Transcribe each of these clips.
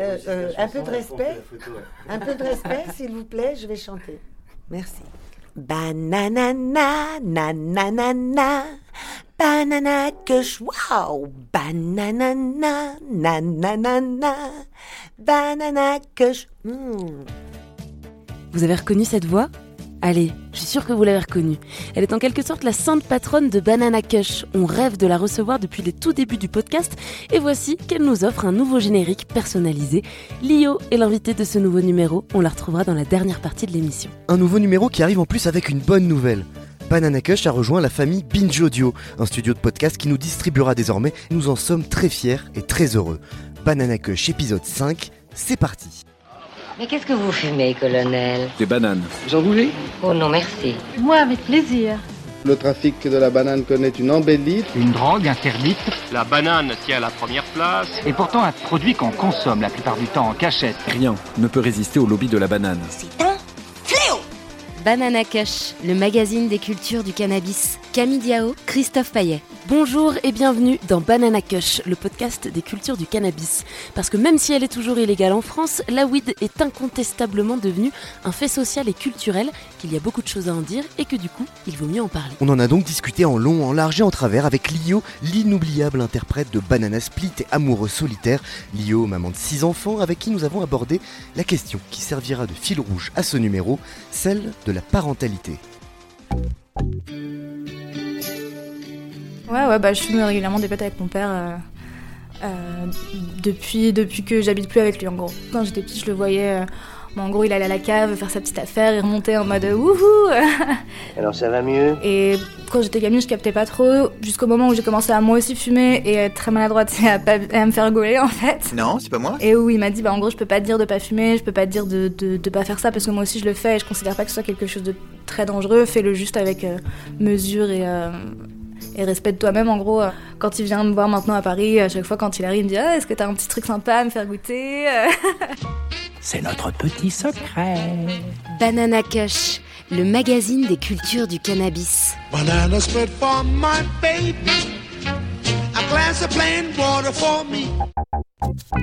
Euh, euh, un peu de respect, un peu de respect, s'il vous plaît, je vais chanter. Merci. Bananana, nananana, banana kush, wow, bananana, nananana, banana kush. hmm. Vous avez reconnu cette voix? Allez, je suis sûre que vous l'avez reconnue. Elle est en quelque sorte la sainte patronne de Banana Kush. On rêve de la recevoir depuis les tout débuts du podcast et voici qu'elle nous offre un nouveau générique personnalisé. Lio est l'invité de ce nouveau numéro. On la retrouvera dans la dernière partie de l'émission. Un nouveau numéro qui arrive en plus avec une bonne nouvelle. Banana Kush a rejoint la famille Binge Audio, un studio de podcast qui nous distribuera désormais. Nous en sommes très fiers et très heureux. Banana Kush épisode 5, c'est parti. Mais qu'est-ce que vous fumez, colonel Des bananes. Vous en voulez? Oh non, merci. Moi, avec plaisir. Le trafic de la banane connaît une embellie. Une drogue interdite? La banane tient la première place. et pourtant un produit qu'on consomme la plupart du temps en cachette. Rien ne peut résister au lobby de la banane. Banana Kush, le magazine des cultures du cannabis. Camille Diao, Christophe Paillet. Bonjour et bienvenue dans Banana Kush, le podcast des cultures du cannabis. Parce que même si elle est toujours illégale en France, la weed est incontestablement devenue un fait social et culturel, qu'il y a beaucoup de choses à en dire et que du coup, il vaut mieux en parler. On en a donc discuté en long, en large et en travers avec Lio, l'inoubliable interprète de Banana Split et amoureux solitaire. Lio, maman de 6 enfants, avec qui nous avons abordé la question qui servira de fil rouge à ce numéro, celle de la parentalité. Ouais, ouais, bah, je fume régulièrement des pètes avec mon père euh, euh, depuis, depuis que j'habite plus avec lui, en gros. Quand j'étais petite, je le voyais. euh, bon, en gros, il allait à la cave faire sa petite affaire, il remontait en mode wouhou Alors ça va mieux? Et quand j'étais gamine, je captais pas trop, jusqu'au moment où j'ai commencé à moi aussi fumer et à être très maladroite et à, pas- à me faire rigoler en fait. Non, c'est pas moi. Et où il m'a dit, bah en gros, je peux pas te dire de pas fumer, je peux pas te dire de, de, de pas faire ça parce que moi aussi je le fais et je considère pas que ce soit quelque chose de très dangereux. Fais-le juste avec euh, mesure et, euh, et respect de toi-même. En gros, quand il vient me voir maintenant à Paris, à chaque fois quand il arrive, il me dit, ah, est-ce que t'as un petit truc sympa à me faire goûter? C'est notre petit secret. Banana Kush, le magazine des cultures du cannabis. Banana split for my baby. A glass of plain water for me.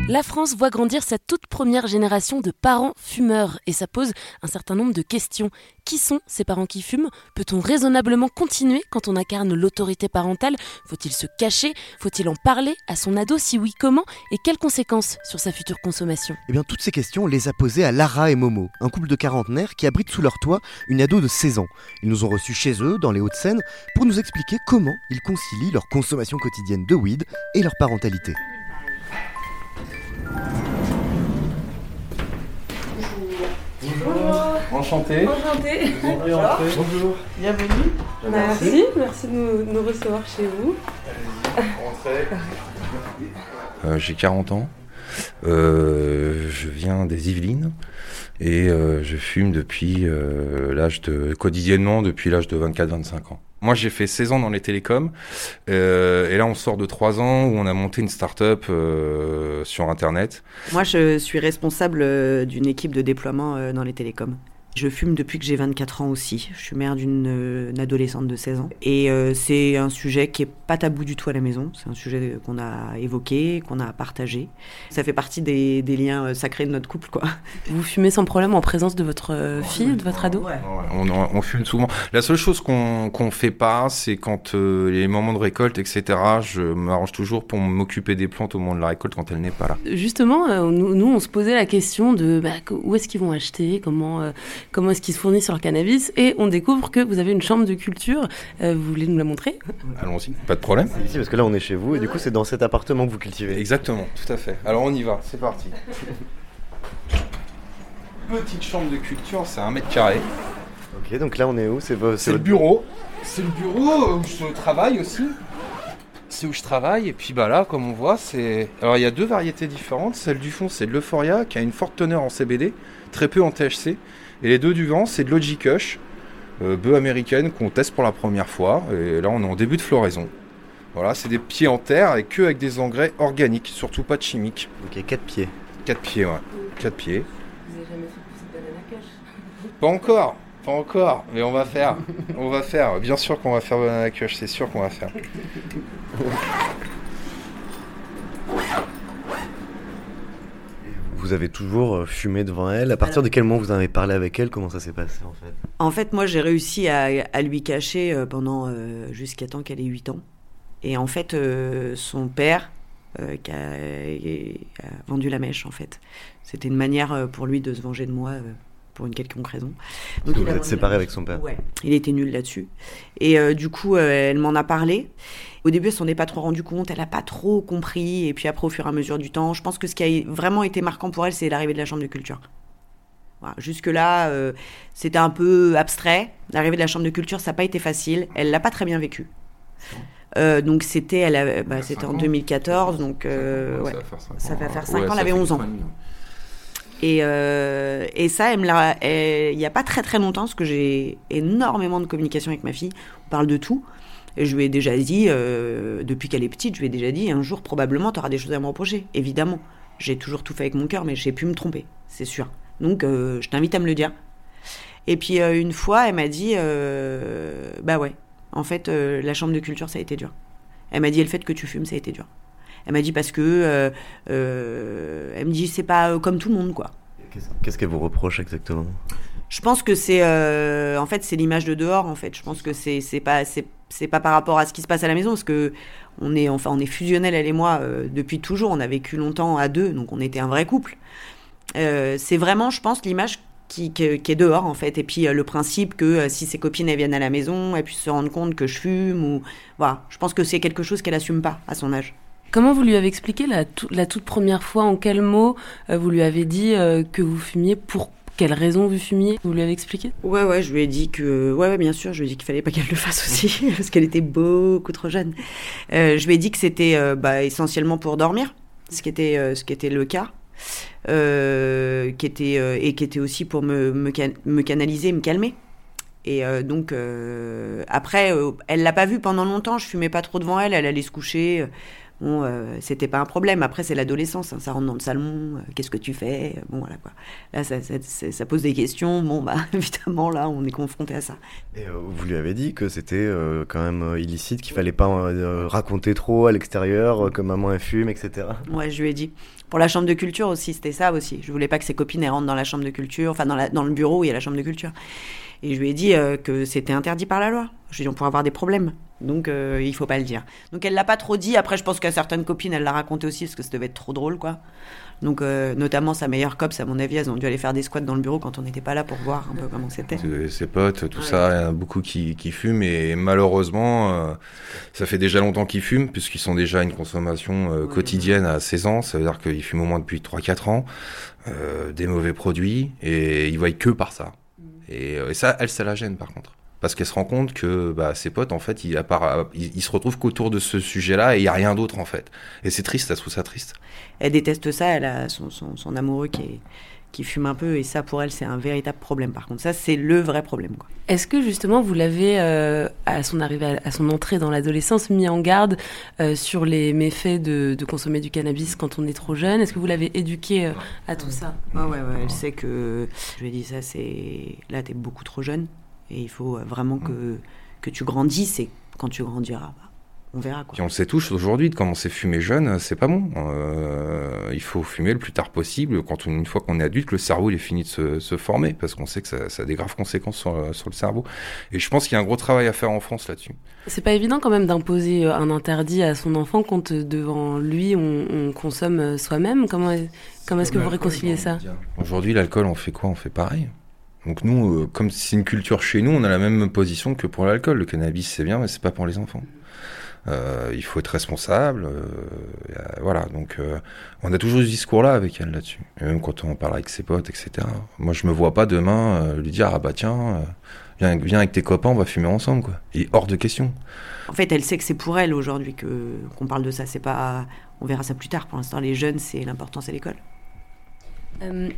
La France voit grandir sa toute première génération de parents fumeurs et ça pose un certain nombre de questions. Qui sont ces parents qui fument? Peut-on raisonnablement continuer quand on incarne l'autorité parentale? Faut-il se cacher? Faut-il en parler à son ado? Si oui, comment? Et quelles conséquences sur sa future consommation? Eh bien, toutes ces questions, on les a posées à Lara et Momo, un couple de quarantenaires qui abrite sous leur toit une ado de 16 ans. Ils nous ont reçus chez eux, dans les Hauts-de-Seine, pour nous expliquer comment ils concilient leur consommation quotidienne de weed et leur parentalité. Enchanté. Enchanté. Bonjour. Bienvenue. Merci. Merci, merci de nous, nous recevoir chez vous. Euh, J'ai 40 ans. Euh, je viens des Yvelines et euh, je fume depuis euh, l'âge de quotidiennement depuis l'âge de 24-25 ans. Moi, j'ai fait 16 ans dans les télécoms euh, et là, on sort de 3 ans où on a monté une start-up euh, sur Internet. Moi, je suis responsable euh, d'une équipe de déploiement dans les télécoms. Je fume depuis que j'ai 24 ans aussi. Je suis mère d'une euh, adolescente de 16 ans. Et euh, c'est un sujet qui est pas tabou du tout à la maison. C'est un sujet qu'on a évoqué, qu'on a partagé. Ça fait partie des, des liens euh, sacrés de notre couple, quoi. Vous fumez sans problème en présence de votre euh, fille, de votre ado? On, on- on fume souvent. La seule chose qu'on qu'on fait pas, c'est quand euh, les moments de récolte, etc. Je m'arrange toujours pour m'occuper des plantes au moment de la récolte quand elle n'est pas là. Justement, euh, nous, nous, on se posait la question de bah, où est-ce qu'ils vont acheter, comment, euh, comment est-ce qu'ils se fournissent leur cannabis, et on découvre que vous avez une chambre de culture. Euh, vous voulez nous la montrer? Allons-y, pas de problème. Ici, parce que là, on est chez vous, et du coup, c'est dans cet appartement que vous cultivez. Exactement, tout à fait. Alors on y va, c'est parti. Petite chambre de culture, c'est un mètre carré. Ok, donc là, on est où? C'est vo- C'est le votre- bureau. C'est le bureau où je travaille aussi. c'est où je travaille. Et puis bah là, comme on voit, c'est. Alors il y a deux variétés différentes. Celle du fond, c'est de l'Euphoria, qui a une forte teneur en CBD, très peu en THC. Et les deux du vent, c'est de l'Ogikush, euh, bœuf américaine qu'on teste pour la première fois. Et là, on est en début de floraison. Voilà, c'est des pieds en terre et que avec des engrais organiques, surtout pas de chimiques. Ok, 4 pieds. 4 pieds, ouais. 4 pieds. Vous avez jamais fait pousser de banana kush? Pas encore, pas encore, mais on va faire. on va faire. Bien sûr qu'on va faire banana kush, c'est sûr qu'on va faire. Vous avez toujours euh, fumé devant elle. À partir de quel moment vous en avez parlé avec elle? Comment ça s'est passé en fait? En fait, moi, j'ai réussi à, à lui cacher euh, pendant euh, jusqu'à temps qu'elle ait 8 ans. Et en fait, euh, son père, euh, qui a, a vendu la mèche, en fait. C'était une manière pour lui de se venger de moi pour une quelconque raison. Parce que il vous êtes la avec son père. Ouais, il était nul là-dessus. Et euh, du coup, euh, elle m'en a parlé. Au début, elle s'en est pas trop rendue compte, elle a pas trop compris. Et puis après, au fur et à mesure du temps, je pense que ce qui a vraiment été marquant pour elle, c'est l'arrivée de la chambre de culture. Voilà, Jusque-là, euh, c'était un peu abstrait. L'arrivée de la chambre de culture, ça n'a pas été facile. Elle l'a pas très bien vécu. Euh, donc c'était, bah, c'était en 2014, donc euh, ouais, ça va faire 5 ans, elle avait 11 ans. Et, euh, et ça, Il n'y a pas très très longtemps, parce que j'ai énormément de communication avec ma fille. On parle de tout. Et je lui ai déjà dit, euh, depuis qu'elle est petite, je lui ai déjà dit, un jour probablement, tu auras des choses à me reprocher. Évidemment. J'ai toujours tout fait avec mon cœur, mais j'ai pu me tromper, c'est sûr. Donc euh, je t'invite à me le dire. Et puis une fois, elle m'a dit, bah ouais, en fait, la chambre de culture, ça a été dur. Elle m'a dit, et le fait que tu fumes, ça a été dur. Elle m'a dit parce que, euh, euh, elle me dit, c'est pas euh, comme tout le monde, quoi. Qu'est-ce qu'elle vous reproche exactement? Je pense que c'est, en fait, c'est l'image de dehors. En fait, je pense que c'est, c'est pas, c'est, c'est pas par rapport à ce qui se passe à la maison, parce que on est, enfin, on est fusionnels elle et moi depuis toujours. On a vécu longtemps à deux, donc on était un vrai couple. C'est vraiment, je pense, l'image qui, qui, qui est dehors, en fait. Et puis euh, le principe que euh, si ses copines elles viennent à la maison, elles puissent se rendre compte que je fume ou voilà. Je pense que c'est quelque chose qu'elle assume pas à son âge. Comment vous lui avez expliqué la, tout- la toute première fois, en quels mots euh, vous lui avez dit euh, que vous fumiez, pour quelles raisons vous fumiez Vous lui avez expliqué? Ouais, ouais, je lui ai dit que. Ouais, ouais, bien sûr, je lui ai dit qu'il fallait pas qu'elle le fasse aussi, parce qu'elle était beaucoup trop jeune. Euh, je lui ai dit que c'était bah, essentiellement pour dormir, ce qui était, ce qui était le cas. Qui était, et qui était aussi pour me, me, can- me canaliser, me calmer. Et donc, après, euh, elle l'a pas vu pendant longtemps, je fumais pas trop devant elle, elle allait se coucher. Euh, Bon, c'était pas un problème. Après, c'est l'adolescence, hein, ça rentre dans le salon. euh, Qu'est-ce que tu fais? Bon, voilà quoi. Là, ça, ça, ça- ça pose des questions. Bon, bah, évidemment, là, on est confronté à ça. Et euh, vous lui avez dit que c'était euh, quand même illicite, qu'il fallait pas raconter trop à l'extérieur, que maman elle fume, etc. Ouais, je lui ai dit. Pour la chambre de culture aussi, c'était ça aussi. Je voulais pas que ses copines elles rentrent dans la chambre de culture, enfin dans, la, dans le bureau où il y a la chambre de culture. Et je lui ai dit euh, que c'était interdit par la loi. Je lui ai dit on pourrait avoir des problèmes. Donc euh, il faut pas le dire. Donc elle l'a pas trop dit. Après, je pense qu'à certaines copines, elle l'a raconté aussi parce que ça devait être trop drôle, quoi. Donc euh, notamment sa meilleure copse, à mon avis, elles ont dû aller faire des squats dans le bureau quand on n'était pas là pour voir un peu comment c'était. Ses- potes, tout ça, il y en a beaucoup qui, qui fument et malheureusement, euh, ça fait déjà longtemps qu'ils fument puisqu'ils sont déjà à une consommation quotidienne à 16 ans, ça veut dire qu'ils fument au moins depuis 3-4 ans, des mauvais produits et ils voient que par ça. Et, euh, et ça, elle, ça la gêne par contre. Parce qu'elle se rend compte que bah, ses potes, en fait, ils, se retrouvent qu'autour de ce sujet-là et il n'y a rien d'autre en fait. Et c'est triste, elle trouve ça triste. Elle déteste ça. Elle a son, son, son amoureux qui est qui fume un peu et ça pour elle c'est un véritable problème par contre ça c'est le vrai problème quoi. Est-ce que justement vous l'avez, euh, à son arrivée, à, son entrée dans l'adolescence, mis en garde euh, sur les méfaits de, de consommer du cannabis quand on est trop jeune? Est-ce que vous l'avez éduqué euh, à tout ça? Ouais, ouais, ouais, elle sait que. Je lui ai dit ça, c'est. Là, t'es beaucoup trop jeune. Et il faut vraiment que, que tu grandisses. Et quand tu grandiras, bah, on verra quoi. Puis on le sait tous aujourd'hui, de commencer à fumer jeune, c'est pas bon. Euh, il faut fumer le plus tard possible, quand on- une fois qu'on est adulte, le cerveau il est fini de se, se former, parce qu'on sait que ça, ça a des graves conséquences sur, le- sur le cerveau. Et je pense qu'il y a un gros travail à faire en France là-dessus. C'est pas évident quand même d'imposer euh, un interdit à son enfant quand euh, devant lui on, on consomme euh, soi-même. Comment, est- comment est-ce que vous réconciliez ça? Aujourd'hui, l'alcool, on fait quoi? On fait pareil. Donc nous, euh, comme c'est une culture chez nous, on a la même position que pour l'alcool. Le cannabis, c'est bien, mais c'est pas pour les enfants. Euh, il faut être responsable. euh, euh, voilà, donc euh, on a toujours eu ce discours-là avec elle là-dessus. Et même quand on parle avec ses potes, etc. Moi, je me vois pas demain euh, lui dire ah bah tiens, euh, viens, viens avec tes copains, on va fumer ensemble, quoi. Il est hors de question. En fait, elle sait que c'est pour elle aujourd'hui que qu'on parle de ça. C'est pas, on verra ça plus tard. Pour l'instant, les jeunes, c'est l'important, c'est l'école. Euh,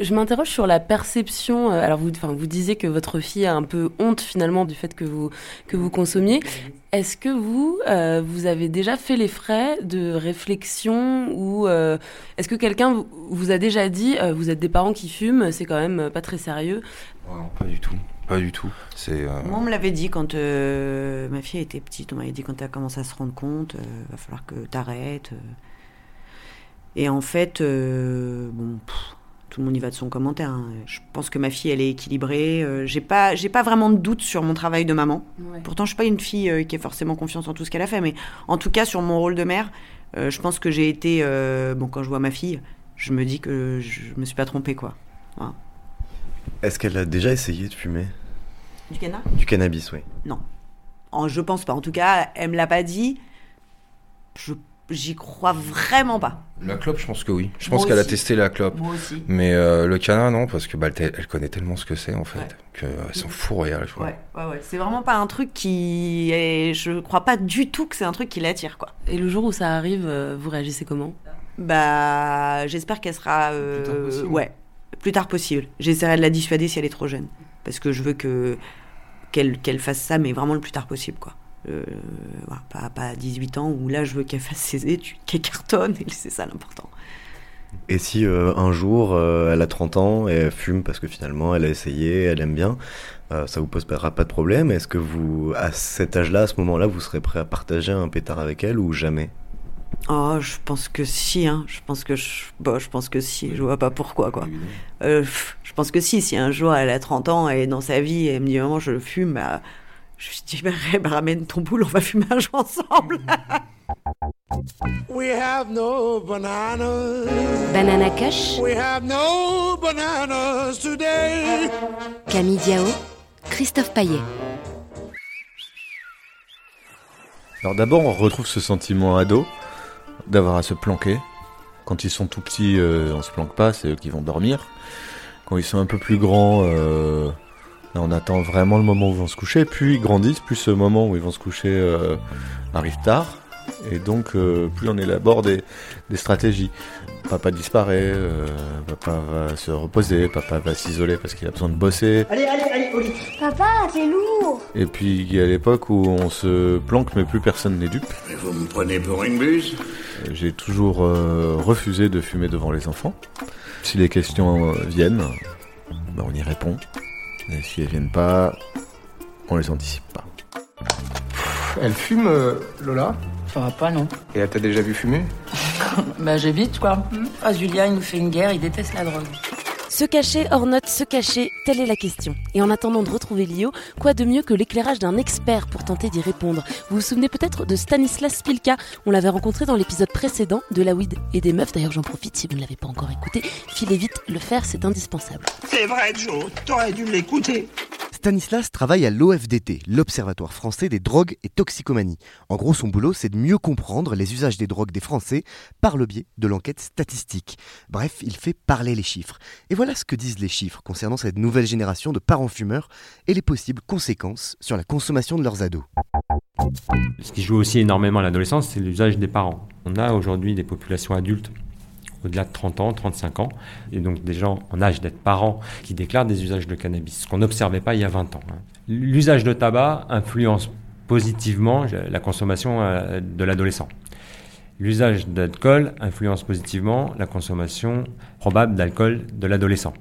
je m'interroge sur la perception. euh, Alors, vous, enfin, vous disiez que votre fille a un peu honte finalement du fait que vous, que vous consommiez. Est-ce que vous, euh, vous avez déjà fait les frais de réflexion ou euh, est-ce que quelqu'un vous, a déjà dit euh, vous êtes des parents qui fument, c'est quand même pas très sérieux? Pas du tout, pas du tout. C'est euh, Moi, on me l'avait dit quand euh, ma fille était petite. On m'avait dit quand tu as commencé à se rendre compte, euh, va falloir que tu arrêtes. Et en fait, euh, bon, pff, tout le monde y va de son commentaire. hein. Je pense que ma fille, elle est équilibrée. Euh, j'ai pas, j'ai pas vraiment de doute sur mon travail de maman. Ouais. Pourtant, je suis pas une fille euh, qui a forcément confiance en tout ce qu'elle a fait, mais en tout cas, sur mon rôle de mère, euh, je pense que j'ai été. euh, bon, quand je vois ma fille, je me dis que je me suis pas trompée, quoi. Voilà. Est-ce qu'elle a déjà essayé de fumer? Du canard? Du cannabis, oui. Non. En- je pense pas. En tout cas, elle me l'a pas dit. Je j'y crois vraiment pas. La clope, je pense que oui. Je pense qu'elle a testé la clope. Moi aussi. Mais euh, le canard, non, parce que bah, elle, elle connaît tellement ce que c'est, en fait, qu'elle s'en fout royal, je crois. Ouais, ouais, ouais. C'est vraiment pas un truc qui est. Je crois pas du tout que c'est un truc qui l'attire, quoi. Et le jour où ça arrive, euh, vous réagissez comment? Bah, j'espère qu'elle sera. euh, ouais, plus tard possible. J'essaierai de la dissuader si elle est trop jeune, parce que je veux que qu'elle qu'elle fasse ça, mais vraiment le plus tard possible, quoi. Euh, pas, pas à 18 ans où là je veux qu'elle fasse ses études, qu'elle cartonne, et c'est ça l'important. Et si euh, un jour euh, elle a 30 ans et elle fume parce que finalement elle a essayé, elle aime bien, ça vous posera pas de problème Est-ce que vous, à cet âge-là, à ce moment-là, vous serez prêt à partager un pétard avec elle ou jamais? Oh, je pense que si, hein. Je pense que je, bah, je pense que si. Je vois pas pourquoi, quoi. Euh, je pense que si. Si un jour elle a 30 ans et dans sa vie elle me dit maman je fume, bah, je lui dis bah, bah, ramène ton boule, on va fumer un jour ensemble. We have no bananas. Banana Kush, We have no bananas today. Camille Diao, Christophe Paillet. Alors d'abord, on retrouve ce sentiment ado d'avoir à se planquer. Quand ils sont tout petits, euh, on se planque pas, c'est eux qui vont dormir. Quand ils sont un peu plus grands, euh, on attend vraiment le moment où ils vont se coucher. Puis ils grandissent, plus ce moment où ils vont se coucher euh, arrive tard. Et donc, euh, plus on élabore des, des stratégies. Papa disparaît, euh, papa va se reposer, papa va s'isoler parce qu'il a besoin de bosser. Allez, allez, allez, lit. Papa, t'es lourd. Et puis il y a l'époque où on se planque mais plus personne n'est dupe. Vous me prenez pour une buse? J'ai toujours euh, refusé de fumer devant les enfants. Si les questions euh, viennent, ben, on y répond. Et si elles viennent pas, on les anticipe pas. Elle fume, euh, Lola? Ça va pas, non. Et elle t'a déjà vu fumer? Bah, j'évite, quoi. Ah, Julien, il nous fait une guerre, il déteste la drogue. Se cacher, hors note, se cacher, telle est la question. Et en attendant de retrouver Lio, quoi de mieux que l'éclairage d'un expert pour tenter d'y répondre? Vous vous souvenez peut-être de Stanislas Spilka On l'avait rencontré dans l'épisode précédent de La Weed et des Meufs. D'ailleurs, j'en profite si vous ne l'avez pas encore écouté. Filez vite, le faire, c'est indispensable. C'est vrai, Joe, t'aurais dû l'écouter. Stanislas travaille à l'OFDT, l'Observatoire français des drogues et toxicomanie. En gros, son boulot, c'est de mieux comprendre les usages des drogues des Français par le biais de l'enquête statistique. Bref, il fait parler les chiffres. Et voilà ce que disent les chiffres concernant cette nouvelle génération de parents fumeurs et les possibles conséquences sur la consommation de leurs ados. Ce qui joue aussi énormément à l'adolescence, c'est l'usage des parents. On a aujourd'hui des populations adultes au-delà de 30 ans, 35 ans, et donc des gens en âge d'être parents qui déclarent des usages de cannabis, ce qu'on n'observait pas il y a 20 ans. hein. L'usage de tabac influence positivement la consommation euh, de l'adolescent. L'usage d'alcool influence positivement la consommation probable d'alcool de l'adolescent.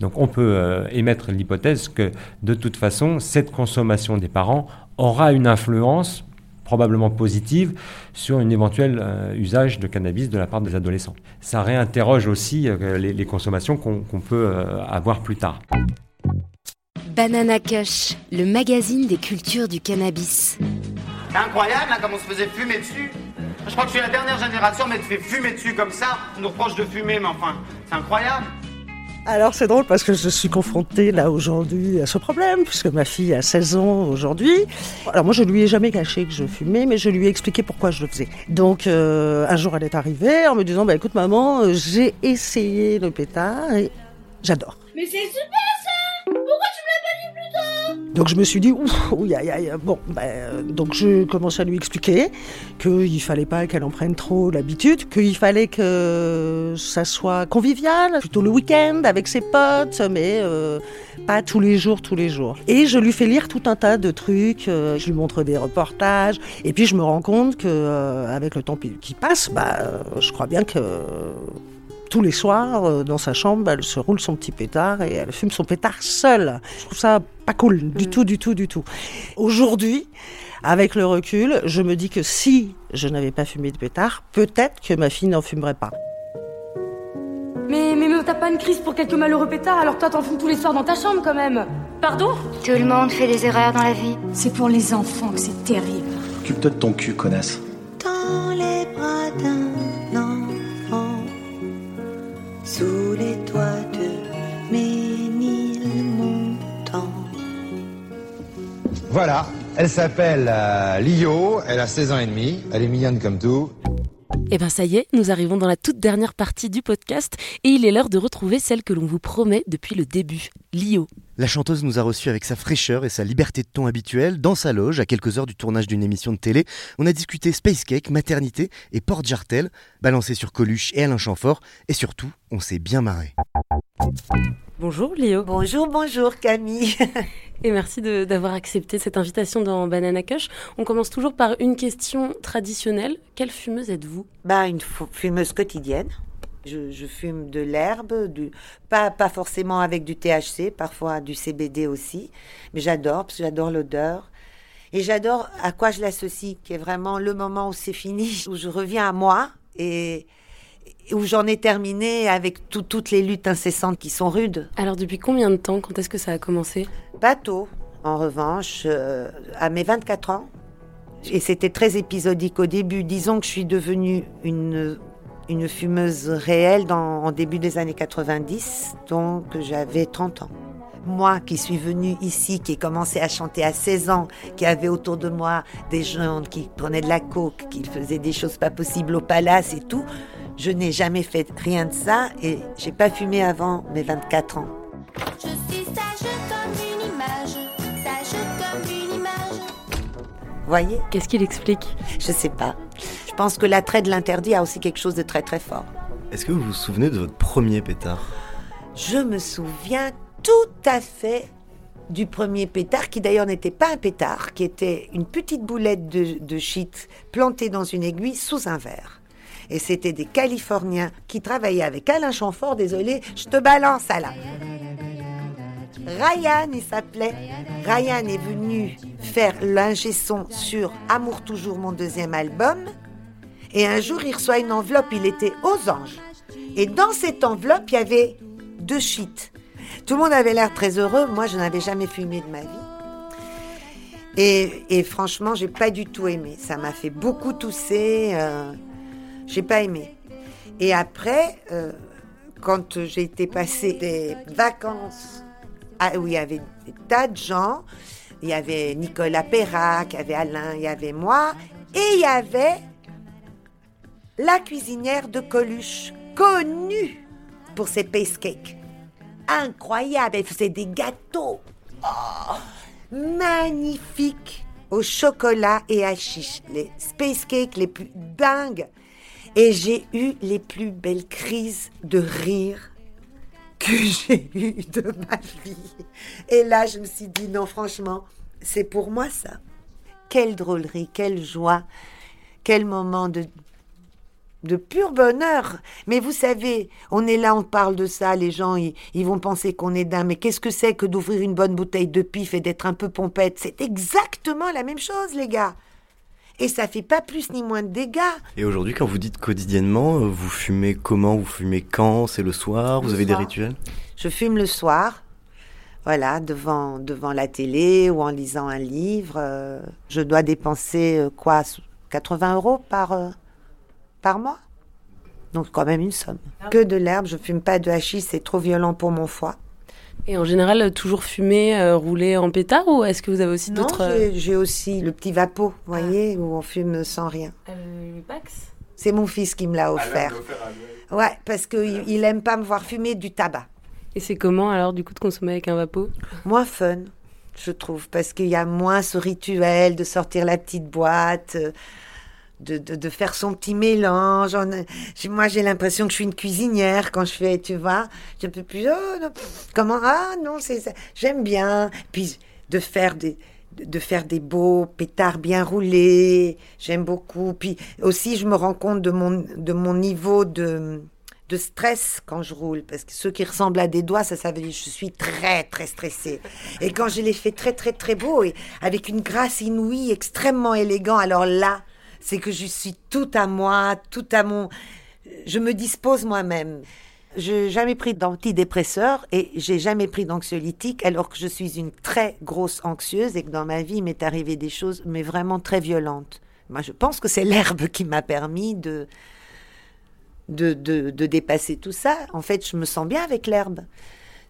Donc on peut euh, émettre l'hypothèse que de toute façon, cette consommation des parents aura une influence probablement positive sur un éventuel euh, usage de cannabis de la part des adolescents. Ça réinterroge aussi euh, les, les consommations qu'on peut euh, avoir plus tard. Banana Kush, le magazine des cultures du cannabis. C'est incroyable hein, comme on se faisait fumer dessus. Je crois que je suis la dernière génération à m'être fait fumer dessus comme ça. On nous reproche de fumer, mais enfin, c'est incroyable. Alors c'est drôle parce que je suis confrontée là aujourd'hui à ce problème, puisque ma fille a 16 ans aujourd'hui. Alors moi je lui ai jamais caché que je fumais, mais je lui ai expliqué pourquoi je le faisais. Donc euh, un jour elle est arrivée en me disant, bah écoute maman, j'ai essayé le pétard et j'adore. Mais c'est super Donc je me suis dit, ouf, ouh, aïe, aïe, bon, ben, donc je commence à lui expliquer qu'il fallait pas qu'elle en prenne trop l'habitude, qu'il fallait que ça soit convivial, plutôt le week-end avec ses potes, mais euh, pas tous les jours, tous les jours. Et je lui fais lire tout un tas de trucs, euh, je lui montre des reportages, et puis je me rends compte que euh, avec le temps qui passe, bah, euh, je crois bien que tous les soirs, euh, dans sa chambre, elle se roule son petit pétard et elle fume son pétard seule. Je trouve ça pas cool, du tout, du tout, du tout. Aujourd'hui, avec le recul, je me dis que si je n'avais pas fumé de pétard, peut-être que ma fille n'en fumerait pas. Mais, mais, mais t'as pas une crise pour quelques malheureux pétards alors toi t'en fumes tous les soirs dans ta chambre quand même Pardon? Tout le monde fait des erreurs dans la vie. C'est pour les enfants que c'est terrible. Occupe-toi de ton cul, connasse. Voilà, elle s'appelle euh, Lio, elle a 16 ans et demi, elle est mignonne comme tout. Eh bien ça y est, nous arrivons dans la toute dernière partie du podcast et il est l'heure de retrouver celle que l'on vous promet depuis le début, Lio. La chanteuse nous a reçus avec sa fraîcheur et sa liberté de ton habituelle dans sa loge à quelques heures du tournage d'une émission de télé. On a discuté space cake, maternité et porte jartel, balancé sur Coluche et Alain Chamfort et surtout, on s'est bien marré. Bonjour Léo. Bonjour, bonjour Camille. Et merci d'avoir accepté cette invitation dans Banana Cush. On commence toujours par une question traditionnelle. Quelle fumeuse êtes-vous? Bah, une fu- fumeuse quotidienne. Je, je fume de l'herbe, du pas, pas forcément avec du THC, parfois du CBD aussi, mais j'adore parce que j'adore l'odeur. Et j'adore à quoi je l'associe, qui est vraiment le moment où c'est fini, où je reviens à moi et où j'en ai terminé avec tout- toutes les luttes incessantes qui sont rudes. Alors depuis combien de temps Quand est-ce que ça a commencé? Pas tôt, en revanche, euh, à mes 24 ans. Et c'était très épisodique au début. Disons que je suis devenue une, une fumeuse réelle dans, en début des années 90, donc j'avais 30 ans. Moi qui suis venue ici, qui ai commencé à chanter à 16 ans, qui avait autour de moi des gens qui prenaient de la coke, qui faisaient des choses pas possibles au palace et tout, je n'ai jamais fait rien de ça et j'ai pas fumé avant mes 24 ans. Je suis sage comme une image, sage comme une image. Voyez? Qu'est-ce qu'il explique? Je sais pas. Je pense que l'attrait de l'interdit a aussi quelque chose de très très fort. Est-ce que vous vous souvenez de votre premier pétard? Je me souviens tout à fait du premier pétard, qui d'ailleurs n'était pas un pétard, qui était une petite boulette de, de shit plantée dans une aiguille sous un verre. Et c'était des Californiens qui travaillaient avec Alain Chamfort, désolé, je te balance Alain. Ryan, il s'appelait. Ryan est venu faire l'ingé son sur Amour toujours, mon deuxième album. Et un jour, il reçoit une enveloppe, il était aux anges. Et dans cette enveloppe, il y avait deux shit. Tout le monde avait l'air très heureux. Moi, je n'avais jamais fumé de ma vie. Et, et franchement, j'ai pas du tout aimé. Ça m'a fait beaucoup tousser. Euh, j'ai pas aimé. Et après, euh, quand j'ai été passer des vacances ah, où il y avait des tas de gens, il y avait Nicolas Perrac, il y avait Alain, il y avait moi, et il y avait la cuisinière de Coluche, connue pour ses pace cakes. Incroyable, elle faisait des gâteaux. Oh, magnifiques au chocolat et à chiche. Les space cakes les plus dingues. Et j'ai eu les plus belles crises de rire que j'ai eues de ma vie. Et là, je me suis dit, non, franchement, c'est pour moi ça. Quelle drôlerie, quelle joie, quel moment de, de pur bonheur. Mais vous savez, on est là, on parle de ça, les gens, ils, vont penser qu'on est dingue. Mais qu'est-ce que c'est que d'ouvrir une bonne bouteille de pif et d'être un peu pompette? C'est exactement la même chose, les gars. Et ça fait pas plus ni moins de dégâts. Et aujourd'hui, quand vous dites quotidiennement, euh, vous fumez comment? Vous fumez quand? C'est le soir? Vous avez des rituels? Je fume le soir, voilà, devant, devant la télé ou en lisant un livre. euh, je dois dépenser euh, quoi 80 euros par, euh, par mois? Donc quand même une somme. Que de l'herbe, je fume pas de hachis, c'est trop violent pour mon foie. Et en général, euh, toujours fumé, euh, roulé en pétard ou est-ce que vous avez aussi d'autres... j'ai- j'ai aussi le petit vapeau, vous voyez, où on fume sans rien. Euh, Pax? C'est mon fils qui me l'a offert. Ouais, parce qu'il il aime pas me voir fumer du tabac. Et c'est comment alors du coup de consommer avec un vapeau? Moins fun, je trouve, parce qu'il y a moins ce rituel de sortir la petite boîte, euh, de, de, faire son petit mélange. Moi, j'ai l'impression que je suis une cuisinière quand je fais, tu vois. Je peux plus, oh, comment, ah non, c'est ça. J'aime bien. Puis de faire des de- de faire des beaux pétards bien roulés, j'aime beaucoup. Puis aussi, je me rends compte de mon, de mon niveau de, de stress quand je roule, parce que ceux qui ressemblent à des doigts, ça, ça veut dire que je suis très, très stressée. Et quand je les fais très, très, très beaux, et avec une grâce inouïe, extrêmement élégant, alors là, c'est que je suis tout à moi, tout à mon... Je me dispose moi-même. Je n'ai jamais pris d'antidépresseur et j'ai jamais pris d'anxiolytique alors que je suis une très grosse anxieuse et que dans ma vie m'est arrivé des choses mais vraiment très violentes. Moi je pense que c'est l'herbe qui m'a permis de, de, de, de dépasser tout ça. En fait je me sens bien avec l'herbe.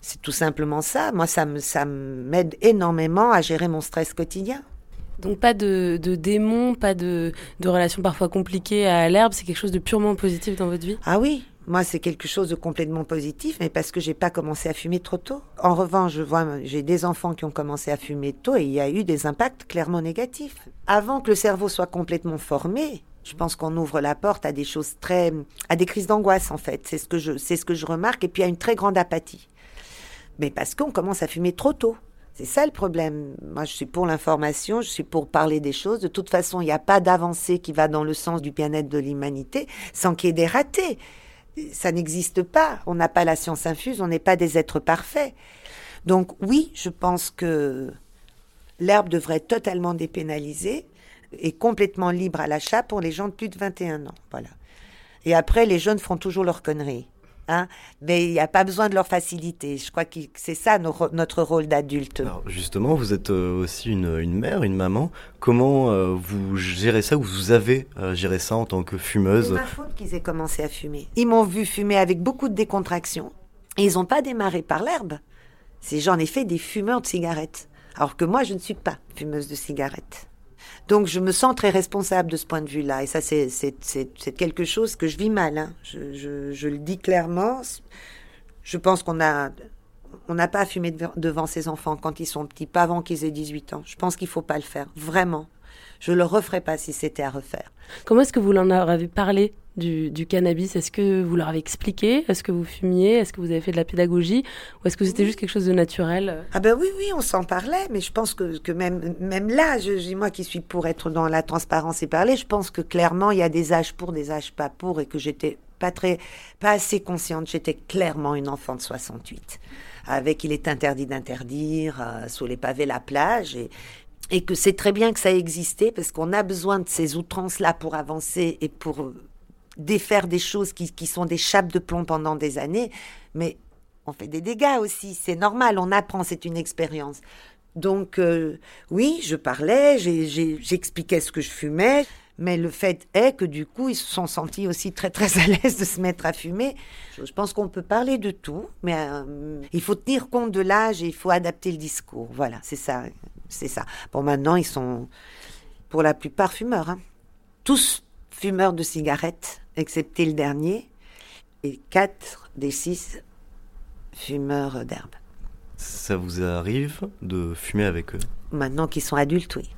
C'est tout simplement ça. Moi ça me ça m'aide énormément à gérer mon stress quotidien. Donc pas de, de démons, pas de, de relations parfois compliquées à l'herbe, c'est quelque chose de purement positif dans votre vie? Ah oui, moi c'est quelque chose de complètement positif, mais parce que j'ai pas commencé à fumer trop tôt. En revanche, je vois, j'ai des enfants qui ont commencé à fumer tôt et il y a eu des impacts clairement négatifs. Avant que le cerveau soit complètement formé, je pense qu'on ouvre la porte à des choses très, à des crises d'angoisse en fait. C'est ce que je, c'est ce que je remarque et puis à une très grande apathie. Mais parce qu'on commence à fumer trop tôt. C'est ça le problème. Moi, je suis pour l'information, je suis pour parler des choses. De toute façon, il n'y a pas d'avancée qui va dans le sens du bien-être de l'humanité sans qu'il y ait des ratés. Ça n'existe pas. On n'a pas la science infuse, on n'est pas des êtres parfaits. Donc oui, je pense que l'herbe devrait être totalement dépénalisée et complètement libre à l'achat pour les gens de plus de 21 ans. Voilà. Et après, les jeunes feront toujours leurs conneries. Hein Mais il n'y a pas besoin de leur faciliter. Je crois que c'est ça notre rôle d'adulte. Justement, vous êtes euh, aussi une, une mère, une maman. Comment euh, vous gérez ça? Ou vous avez euh, géré ça en tant que C'est fumeuse ma faute qu'ils aient commencé à fumer. Ils m'ont vu fumer avec beaucoup de décontraction et ils n'ont pas démarré par l'herbe. C'est j'en ai fait des fumeurs de cigarettes. Alors que moi, je ne suis pas fumeuse de cigarettes. Donc je me sens très responsable de ce point de vue-là. Et ça, c'est, quelque chose que je vis mal. hein. Je, le dis clairement. Je pense qu'on a... On n'a pas à fumer dev- devant ses enfants quand ils sont petits, pas avant qu'ils aient 18 ans. Je pense qu'il faut pas le faire, vraiment. Je le referais pas si c'était à refaire. Comment est-ce que vous leur avez parlé? Du, du cannabis Est-ce que vous leur avez expliqué? Est-ce que vous fumiez? Est-ce que vous avez fait de la pédagogie? Ou est-ce que c'était juste quelque chose de naturel? Ah ben oui, oui, on s'en parlait, mais je pense que, que même, même là, je, moi qui suis pour être dans la transparence et parler, je pense que clairement, il y a des âges pour, des âges pas pour, et que j'étais pas très, pas assez consciente. J'étais clairement une enfant de 68, avec il est interdit d'interdire, euh, sous les pavés la plage, et, et que c'est très bien que ça existait, parce qu'on a besoin de ces outrances-là pour avancer et pour défaire des choses qui, qui sont des chapes de plomb pendant des années, mais on fait des dégâts aussi, c'est normal, on apprend, c'est une expérience. Donc euh, oui, je parlais, j'expliquais ce que je fumais, mais le fait est que du coup, ils se sont sentis aussi très très à l'aise de se mettre à fumer. Je pense qu'on peut parler de tout, mais euh, il faut tenir compte de l'âge et il faut adapter le discours. Voilà, c'est ça, c'est ça. Bon, maintenant, ils sont pour la plupart fumeurs, hein. tous fumeurs de cigarettes, excepté le dernier, et quatre des six fumeurs d'herbe. Ça vous arrive de fumer avec eux? Maintenant qu'ils sont adultes, oui.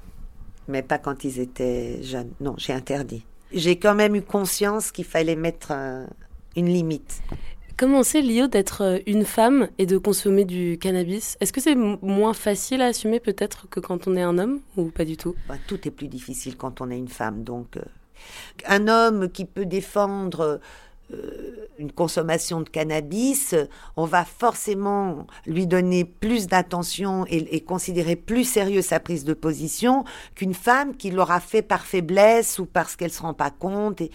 Mais pas quand ils étaient jeunes. Non, j'ai interdit. J'ai quand même eu conscience qu'il fallait mettre une limite. Comment c'est, Lio, d'être euh, une femme et de consommer du cannabis? Est-ce que c'est moins facile à assumer peut-être que quand on est un homme ou pas du tout? Bah, tout est plus difficile quand on est une femme. Donc, euh, un homme qui peut défendre euh, une consommation de cannabis, on va forcément lui donner plus d'attention et, considérer plus sérieux sa prise de position qu'une femme qui l'aura fait par faiblesse ou parce qu'elle se rend pas compte. Et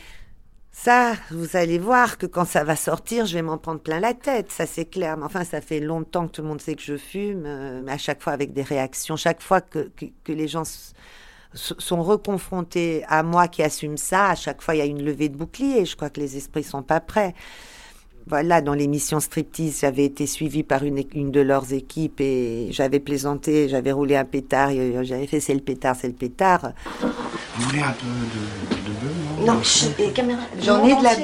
ça, vous allez voir que quand ça va sortir, je vais m'en prendre plein la tête, ça c'est clair. Mais enfin, ça fait longtemps que tout le monde sait que je fume, euh, mais à chaque fois avec des réactions, chaque fois que, les gens sont reconfrontés à moi qui assume ça. À chaque fois, il y a une levée de bouclier. Je crois que les esprits sont pas prêts. Voilà, dans l'émission Striptease, j'avais été suivie par une, une de leurs équipes et j'avais plaisanté, j'avais roulé un pétard, et j'avais fait c'est le pétard, c'est le pétard. Vous voulez un peu de, de bœuf Non, caméras. J'en ai de la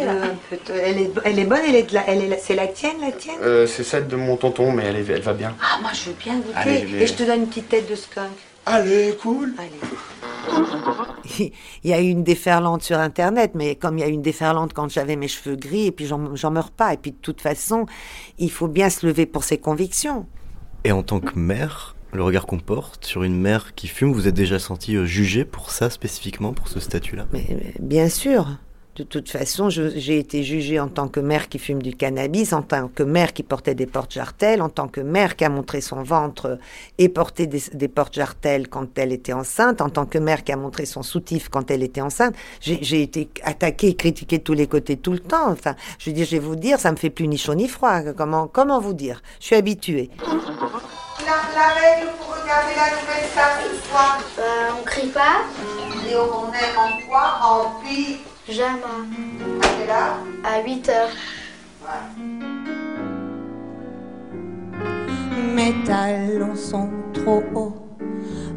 peu. Elle est, elle est bonne, elle est de la, elle c'est la tienne, la tienne? Euh, C'est celle de mon tonton, mais elle, est- elle va bien. Ah, moi je veux bien goûter. Allez, vais- Et je te donne une petite tête de skunk. Allez, cool. Il y a eu une déferlante sur Internet, mais comme il y a eu une déferlante quand j'avais mes cheveux gris, et puis j'en meurs pas. Et puis de toute façon, il faut bien se lever pour ses convictions. Et en tant que mère, le regard qu'on porte sur une mère qui fume, vous êtes déjà senti euh, jugé pour ça spécifiquement, pour ce statut-là? Bien sûr. De toute façon, j'ai été jugée en tant que mère qui fume du cannabis, en tant que mère qui portait des porte-jartelles, en tant que mère qui a montré son ventre et porté des, des porte-jartelles quand elle était enceinte, en tant que mère qui a montré son soutif quand elle était enceinte. J'ai été attaquée et critiquée de tous les côtés tout le temps. Enfin, je veux dire, je vais vous dire, ça me fait plus ni chaud ni froid. Comment, comment vous dire? Je suis habituée. La, règle pour regarder la nouvelle star ce soir on crie pas Et on est en quoi? En Jamais. À quelle heure À 8 heures. Mes talons sont trop hauts,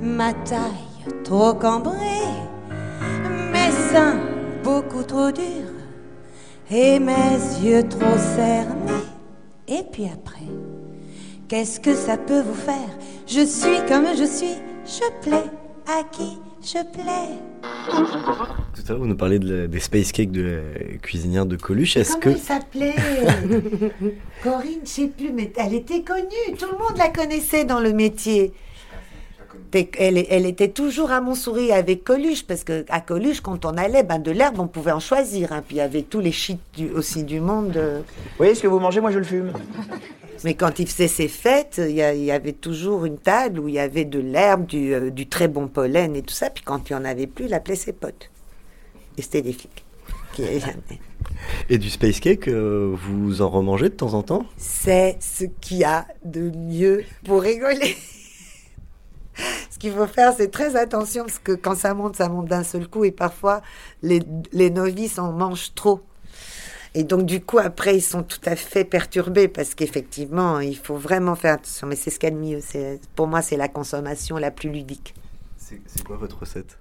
ma taille trop cambrée, mes seins beaucoup trop durs et mes yeux trop cernés. Et puis après, qu'est-ce que ça peut vous faire? Je suis comme je suis, je plais à qui je plais. Tout à l'heure, vous nous parlez de la- des space cakes de la cuisinière de Coluche. Est-ce Comment que il s'appelait Corinne, je sais plus, mais elle était connue. Tout le monde la connaissait dans le métier. Elle, elle était toujours à Montsouris avec Coluche, parce que à Coluche, quand on allait, ben de l'herbe, on pouvait en choisir. hein. Puis il y avait tous les shit du- aussi du monde. euh. Vous voyez ce que vous mangez, moi je le fume. Mais quand il faisait ses fêtes, il y, avait toujours une table où il y avait de l'herbe, du, euh, du très bon pollen et tout ça. Puis quand il n'y en avait plus, il appelait ses potes. Et c'était des flics. Qui Et du space cake, euh, vous en remangez de temps en temps? C'est ce qu'il y a de mieux pour rigoler. ce qu'il faut faire, c'est très attention parce que quand ça monte, ça monte d'un seul coup et parfois les, les novices en mangent trop. Et donc du coup, après, ils sont tout à fait perturbés parce qu'effectivement, il faut vraiment faire attention. Mais c'est ce qu'il y a de mieux. Pour moi, c'est la consommation la plus ludique. C'est quoi votre recette?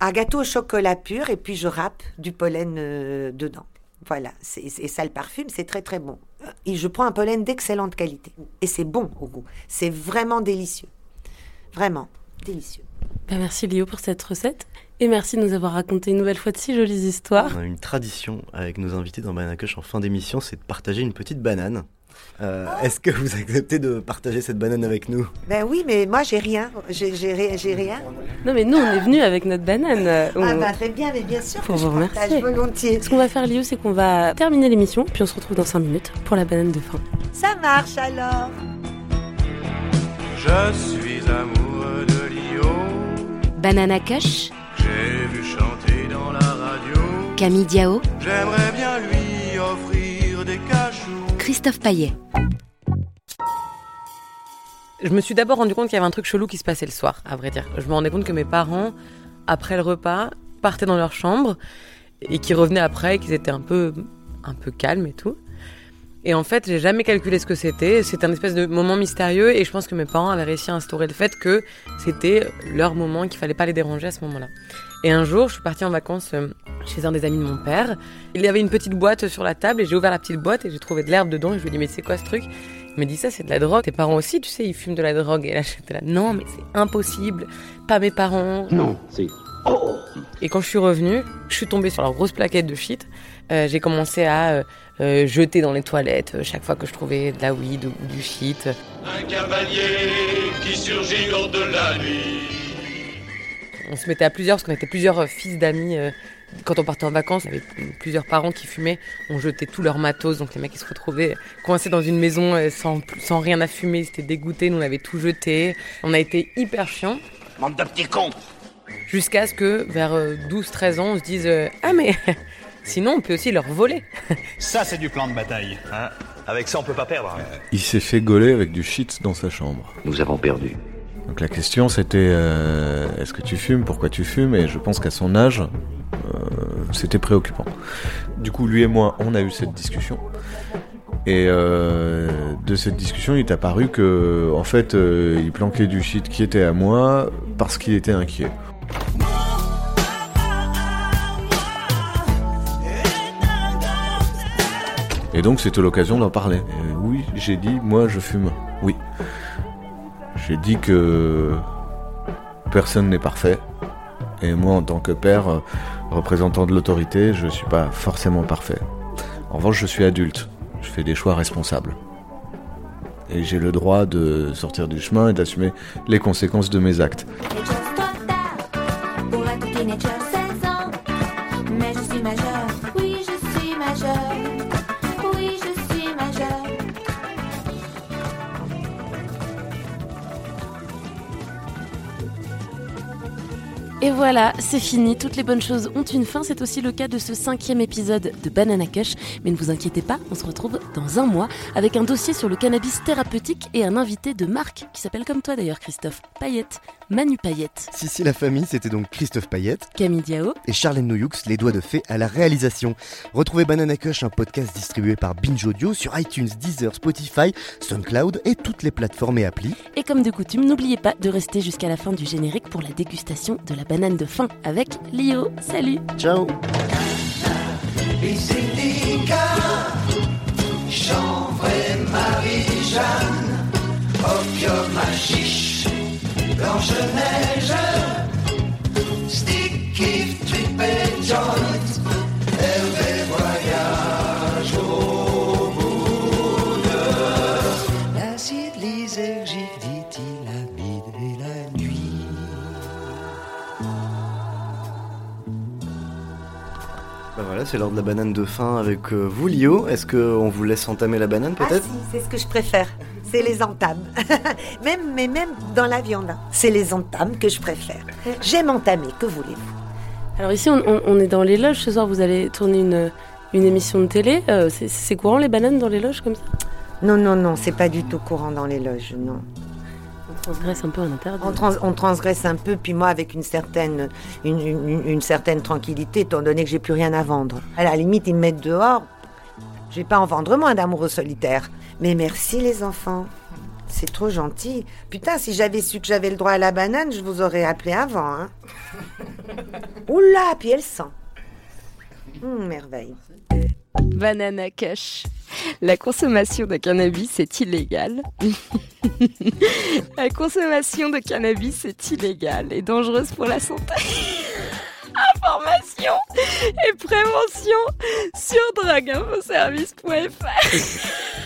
Un gâteau au chocolat pur et puis je râpe du pollen euh, dedans. Voilà, c'est ça le parfume, c'est très très bon. Et je prends un pollen d'excellente qualité. Et c'est bon au goût. C'est vraiment délicieux. Vraiment délicieux. Ben, merci Léo pour cette recette. Et merci de nous avoir raconté une nouvelle fois de si jolies histoires. On a une tradition avec nos invités dans Banana Cush en fin d'émission, c'est de partager une petite banane. Euh, Est-ce que vous acceptez de partager cette banane avec nous? Ben oui, mais moi j'ai rien. J'ai j'ai ri- j'ai rien. Non mais nous on est venus avec notre banane. Ah on- ben très bien, mais bien sûr. Pour que je vous partage remercier. volontiers. Ce qu'on va faire Léo, c'est qu'on va terminer l'émission, puis on se retrouve dans 5 minutes pour la banane de fin. Ça marche alors. Je suis amoureux de Lio. Banana Kush, J'ai vu chanter dans la radio. Camille Diao, J'aimerais bien lui offrir des cachous. Christophe Paillet. Je me suis d'abord rendu compte qu'il y avait un truc chelou qui se passait le soir, à vrai dire. Je me rendais compte que mes parents, après le repas, partaient dans leur chambre et qu'ils revenaient après, qu'ils étaient un peu, un peu calmes et tout. Et en fait, j'ai jamais calculé ce que c'était. C'était un espèce de moment mystérieux et je pense que mes parents avaient réussi à instaurer le fait que c'était leur moment qu'il fallait pas les déranger à ce moment-là. Et un jour, je suis partie en vacances euh, chez un des amis de mon père. Il y avait une petite boîte sur la table et j'ai ouvert la petite boîte et j'ai trouvé de l'herbe dedans et je lui ai dit mais c'est quoi ce truc? Il m'a dit ça c'est de la drogue. Tes parents aussi, tu sais, ils fument de la drogue. Et là j'étais là non mais c'est impossible. Pas mes parents. Non, c'est. Et quand je suis revenue, je suis tombée sur leur grosse plaquette de shit. Euh, j'ai commencé à euh, euh, jeter dans les toilettes euh, chaque fois que je trouvais de la weed ou, du shit. Un cavalier qui surgit lors de la nuit. On se mettait à plusieurs parce qu'on était plusieurs euh, fils d'amis. quand on partait en vacances, il y avait plusieurs parents qui fumaient. On jetait tout leur matos, donc les mecs ils se retrouvaient coincés dans une maison sans, sans rien à fumer. Ils étaient dégoûtés, nous on avait tout jeté. On a été hyper chiants. Bande de petits cons. Jusqu'à ce que vers euh, 12-13 ans, on se dise Ah mais sinon on peut aussi leur voler. Ça, c'est du plan de bataille. Avec ça, on peut pas perdre. Il s'est fait gauler avec du shit dans sa chambre. Nous avons perdu. Donc la question c'était euh, est-ce que tu fumes, pourquoi tu fumes? Et je pense qu'à son âge, euh, c'était préoccupant. Du coup, lui et moi, on a eu cette discussion. Et euh, de cette discussion, il est apparu que, en fait, euh, il planquait du shit qui était à moi parce qu'il était inquiet. Donc, c'était l'occasion d'en parler. Oui, j'ai dit, moi, je fume. Oui. J'ai dit que personne n'est parfait. Et moi, en tant que père, euh, représentant de l'autorité, je suis pas forcément parfait. En revanche, je suis adulte. Je fais des choix responsables. Et j'ai le droit de sortir du chemin et d'assumer les conséquences de mes actes. Pour être teenager, 16 ans. Mais je suis oui, je suis. Et voilà, c'est fini. Toutes les bonnes choses ont une fin. C'est aussi le cas de ce cinquième épisode de Banana Cush. Mais ne vous inquiétez pas, on se retrouve dans un mois avec un dossier sur le cannabis thérapeutique et un invité de marque qui s'appelle comme toi d'ailleurs, Christophe Payette, Manu Payette, Si, si, la famille, c'était donc Christophe Payette Camille Diao. et Charlène Noyoux, les doigts de fée à la réalisation. Retrouvez Banana Cush, un podcast distribué par Binge Audio sur iTunes, Deezer, Spotify, SoundCloud et toutes les plateformes et applis. Et comme de coutume, n'oubliez pas de rester jusqu'à la fin du générique pour la dégustation de la banane de fin avec Lio. Salut Ciao Blanche-Neige, Sticky, Trip et c'est l'heure de la banane de fin avec euh, vous, Lio. Est-ce qu'on vous laisse entamer la banane Ah peut-être si, c'est ce que je préfère. C'est les entames. même, mais même dans la viande, hein. c'est les entames que je préfère. J'aime entamer, que voulez-vous? Alors ici, on, on- on est dans les loges. Ce soir, vous allez tourner une, une émission de télé. Euh, c'est- c'est courant les bananes dans les loges comme ça? Non, non, non, c'est pas du tout courant dans les loges, non. On transgresse un peu un interdit. On, trans- on transgresse un peu, puis moi avec une certaine, une, une- une certaine tranquillité, étant donné que j'ai plus rien à vendre. À la limite, ils me mettent dehors. Je vais pas en vendre moins d'amoureux solitaires. Mais merci les enfants. C'est trop gentil. Putain, si j'avais su que j'avais le droit à la banane, je vous aurais appelé avant. Hein. Oula, puis elle sent. Hum, merveille. Banana Cash. La consommation de cannabis est illégale. la consommation de cannabis est illégale et dangereuse pour la santé. Information et prévention sur drogueinfoservice.fr.